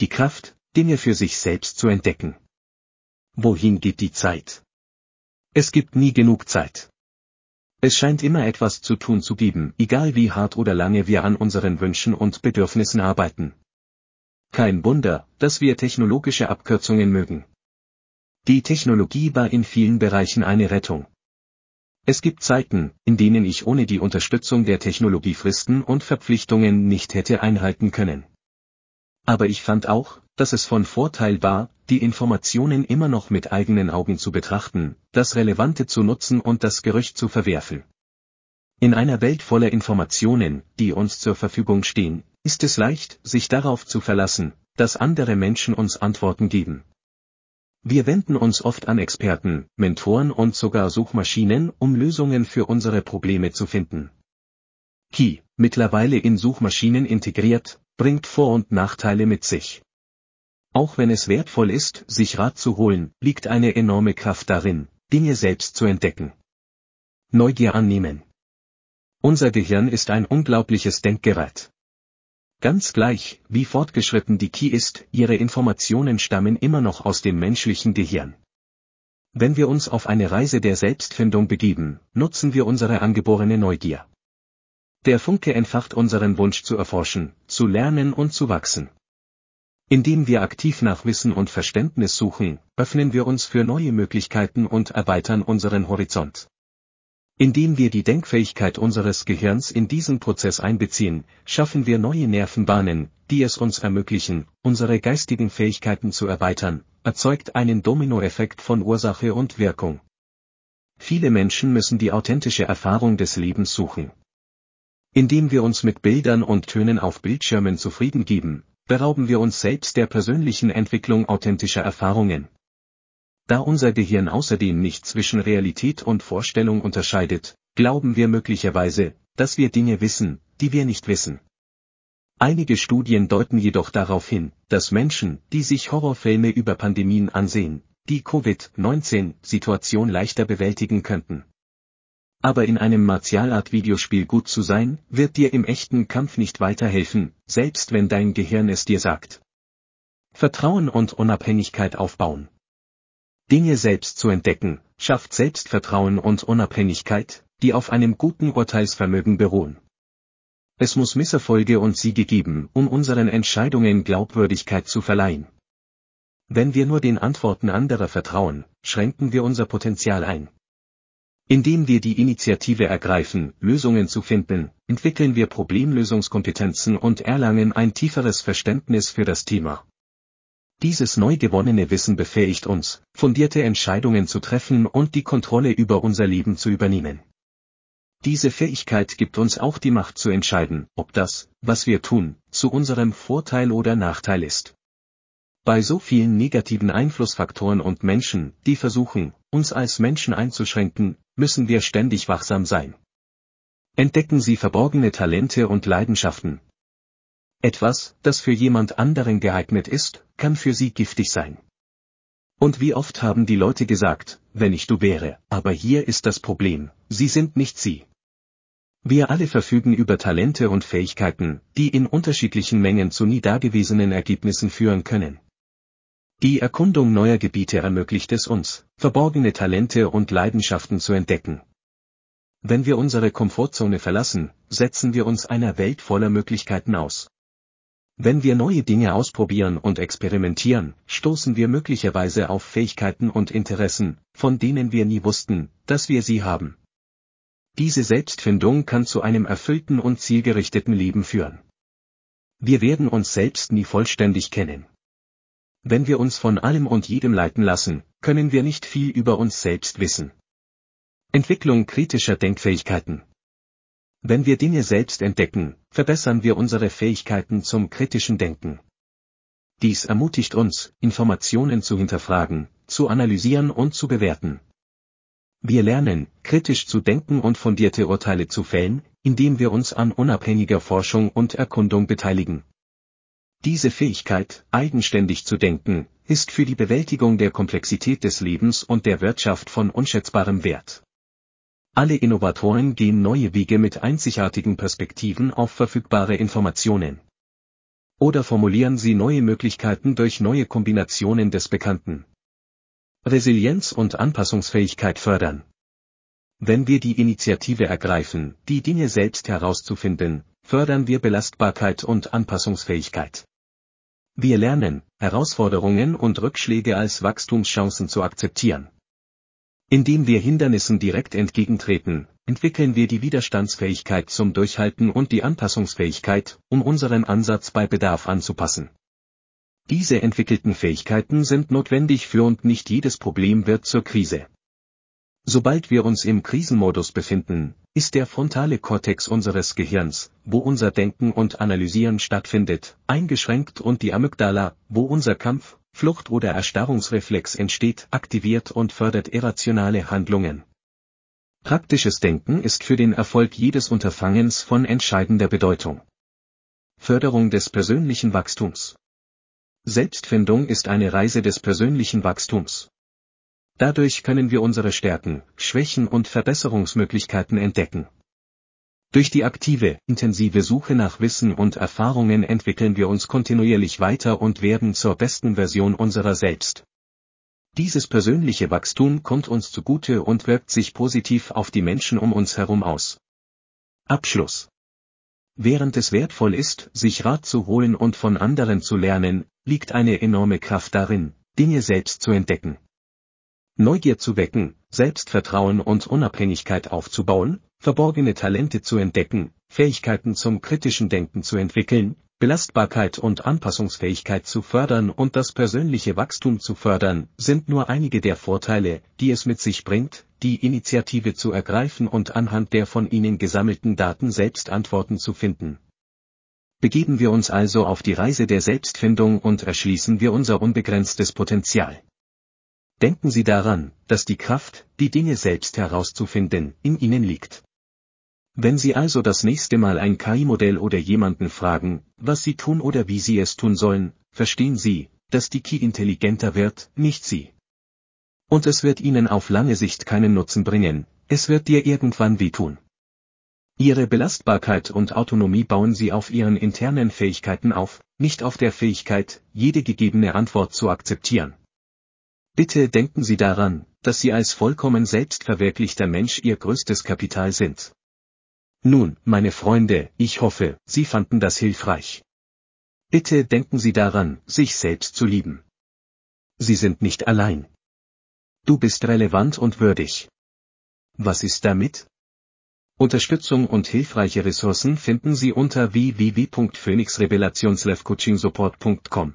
Die Kraft, Dinge für sich selbst zu entdecken. Wohin geht die Zeit? Es gibt nie genug Zeit. Es scheint immer etwas zu tun zu geben, egal wie hart oder lange wir an unseren Wünschen und Bedürfnissen arbeiten. Kein Wunder, dass wir technologische Abkürzungen mögen. Die Technologie war in vielen Bereichen eine Rettung. Es gibt Zeiten, in denen ich ohne die Unterstützung der Technologie Fristen und Verpflichtungen nicht hätte einhalten können. Aber ich fand auch, dass es von Vorteil war, die Informationen immer noch mit eigenen Augen zu betrachten, das Relevante zu nutzen und das Gerücht zu verwerfen. In einer Welt voller Informationen, die uns zur Verfügung stehen, ist es leicht, sich darauf zu verlassen, dass andere Menschen uns Antworten geben. Wir wenden uns oft an Experten, Mentoren und sogar Suchmaschinen, um Lösungen für unsere Probleme zu finden. Key, mittlerweile in Suchmaschinen integriert, bringt Vor- und Nachteile mit sich. Auch wenn es wertvoll ist, sich Rat zu holen, liegt eine enorme Kraft darin, Dinge selbst zu entdecken. Neugier annehmen. Unser Gehirn ist ein unglaubliches Denkgerät. Ganz gleich, wie fortgeschritten die Key ist, ihre Informationen stammen immer noch aus dem menschlichen Gehirn. Wenn wir uns auf eine Reise der Selbstfindung begeben, nutzen wir unsere angeborene Neugier. Der Funke entfacht unseren Wunsch zu erforschen, zu lernen und zu wachsen. Indem wir aktiv nach Wissen und Verständnis suchen, öffnen wir uns für neue Möglichkeiten und erweitern unseren Horizont. Indem wir die Denkfähigkeit unseres Gehirns in diesen Prozess einbeziehen, schaffen wir neue Nervenbahnen, die es uns ermöglichen, unsere geistigen Fähigkeiten zu erweitern, erzeugt einen Dominoeffekt von Ursache und Wirkung. Viele Menschen müssen die authentische Erfahrung des Lebens suchen. Indem wir uns mit Bildern und Tönen auf Bildschirmen zufrieden geben, berauben wir uns selbst der persönlichen Entwicklung authentischer Erfahrungen. Da unser Gehirn außerdem nicht zwischen Realität und Vorstellung unterscheidet, glauben wir möglicherweise, dass wir Dinge wissen, die wir nicht wissen. Einige Studien deuten jedoch darauf hin, dass Menschen, die sich Horrorfilme über Pandemien ansehen, die Covid-19-Situation leichter bewältigen könnten. Aber in einem Martialart-Videospiel gut zu sein, wird dir im echten Kampf nicht weiterhelfen, selbst wenn dein Gehirn es dir sagt. Vertrauen und Unabhängigkeit aufbauen. Dinge selbst zu entdecken, schafft Selbstvertrauen und Unabhängigkeit, die auf einem guten Urteilsvermögen beruhen. Es muss Misserfolge und Siege geben, um unseren Entscheidungen Glaubwürdigkeit zu verleihen. Wenn wir nur den Antworten anderer vertrauen, schränken wir unser Potenzial ein. Indem wir die Initiative ergreifen, Lösungen zu finden, entwickeln wir Problemlösungskompetenzen und erlangen ein tieferes Verständnis für das Thema. Dieses neu gewonnene Wissen befähigt uns, fundierte Entscheidungen zu treffen und die Kontrolle über unser Leben zu übernehmen. Diese Fähigkeit gibt uns auch die Macht zu entscheiden, ob das, was wir tun, zu unserem Vorteil oder Nachteil ist. Bei so vielen negativen Einflussfaktoren und Menschen, die versuchen, uns als Menschen einzuschränken, müssen wir ständig wachsam sein. Entdecken Sie verborgene Talente und Leidenschaften. Etwas, das für jemand anderen geeignet ist, kann für Sie giftig sein. Und wie oft haben die Leute gesagt, wenn ich du wäre, aber hier ist das Problem, Sie sind nicht Sie. Wir alle verfügen über Talente und Fähigkeiten, die in unterschiedlichen Mengen zu nie dagewesenen Ergebnissen führen können. Die Erkundung neuer Gebiete ermöglicht es uns, verborgene Talente und Leidenschaften zu entdecken. Wenn wir unsere Komfortzone verlassen, setzen wir uns einer Welt voller Möglichkeiten aus. Wenn wir neue Dinge ausprobieren und experimentieren, stoßen wir möglicherweise auf Fähigkeiten und Interessen, von denen wir nie wussten, dass wir sie haben. Diese Selbstfindung kann zu einem erfüllten und zielgerichteten Leben führen. Wir werden uns selbst nie vollständig kennen. Wenn wir uns von allem und jedem leiten lassen, können wir nicht viel über uns selbst wissen. Entwicklung kritischer Denkfähigkeiten. Wenn wir Dinge selbst entdecken, verbessern wir unsere Fähigkeiten zum kritischen Denken. Dies ermutigt uns, Informationen zu hinterfragen, zu analysieren und zu bewerten. Wir lernen, kritisch zu denken und fundierte Urteile zu fällen, indem wir uns an unabhängiger Forschung und Erkundung beteiligen. Diese Fähigkeit, eigenständig zu denken, ist für die Bewältigung der Komplexität des Lebens und der Wirtschaft von unschätzbarem Wert. Alle Innovatoren gehen neue Wege mit einzigartigen Perspektiven auf verfügbare Informationen. Oder formulieren Sie neue Möglichkeiten durch neue Kombinationen des Bekannten. Resilienz und Anpassungsfähigkeit fördern. Wenn wir die Initiative ergreifen, die Dinge selbst herauszufinden, fördern wir Belastbarkeit und Anpassungsfähigkeit. Wir lernen, Herausforderungen und Rückschläge als Wachstumschancen zu akzeptieren. Indem wir Hindernissen direkt entgegentreten, entwickeln wir die Widerstandsfähigkeit zum Durchhalten und die Anpassungsfähigkeit, um unseren Ansatz bei Bedarf anzupassen. Diese entwickelten Fähigkeiten sind notwendig für und nicht jedes Problem wird zur Krise. Sobald wir uns im Krisenmodus befinden, ist der frontale Kortex unseres Gehirns, wo unser Denken und Analysieren stattfindet, eingeschränkt und die Amygdala, wo unser Kampf, Flucht oder Erstarrungsreflex entsteht, aktiviert und fördert irrationale Handlungen. Praktisches Denken ist für den Erfolg jedes Unterfangens von entscheidender Bedeutung. Förderung des persönlichen Wachstums. Selbstfindung ist eine Reise des persönlichen Wachstums. Dadurch können wir unsere Stärken, Schwächen und Verbesserungsmöglichkeiten entdecken. Durch die aktive, intensive Suche nach Wissen und Erfahrungen entwickeln wir uns kontinuierlich weiter und werden zur besten Version unserer selbst. Dieses persönliche Wachstum kommt uns zugute und wirkt sich positiv auf die Menschen um uns herum aus. Abschluss. Während es wertvoll ist, sich Rat zu holen und von anderen zu lernen, liegt eine enorme Kraft darin, Dinge selbst zu entdecken. Neugier zu wecken, Selbstvertrauen und Unabhängigkeit aufzubauen, verborgene Talente zu entdecken, Fähigkeiten zum kritischen Denken zu entwickeln, Belastbarkeit und Anpassungsfähigkeit zu fördern und das persönliche Wachstum zu fördern, sind nur einige der Vorteile, die es mit sich bringt, die Initiative zu ergreifen und anhand der von Ihnen gesammelten Daten selbst Antworten zu finden. Begeben wir uns also auf die Reise der Selbstfindung und erschließen wir unser unbegrenztes Potenzial. Denken Sie daran, dass die Kraft, die Dinge selbst herauszufinden, in Ihnen liegt. Wenn Sie also das nächste Mal ein KI-Modell oder jemanden fragen, was Sie tun oder wie Sie es tun sollen, verstehen Sie, dass die KI intelligenter wird, nicht Sie. Und es wird Ihnen auf lange Sicht keinen Nutzen bringen, es wird dir irgendwann wehtun. Ihre Belastbarkeit und Autonomie bauen Sie auf Ihren internen Fähigkeiten auf, nicht auf der Fähigkeit, jede gegebene Antwort zu akzeptieren. Bitte denken Sie daran, dass Sie als vollkommen selbstverwirklichter Mensch Ihr größtes Kapital sind. Nun, meine Freunde, ich hoffe, Sie fanden das hilfreich. Bitte denken Sie daran, sich selbst zu lieben. Sie sind nicht allein. Du bist relevant und würdig. Was ist damit? Unterstützung und hilfreiche Ressourcen finden Sie unter www.phoenixrevelationslevcoachingsupport.com.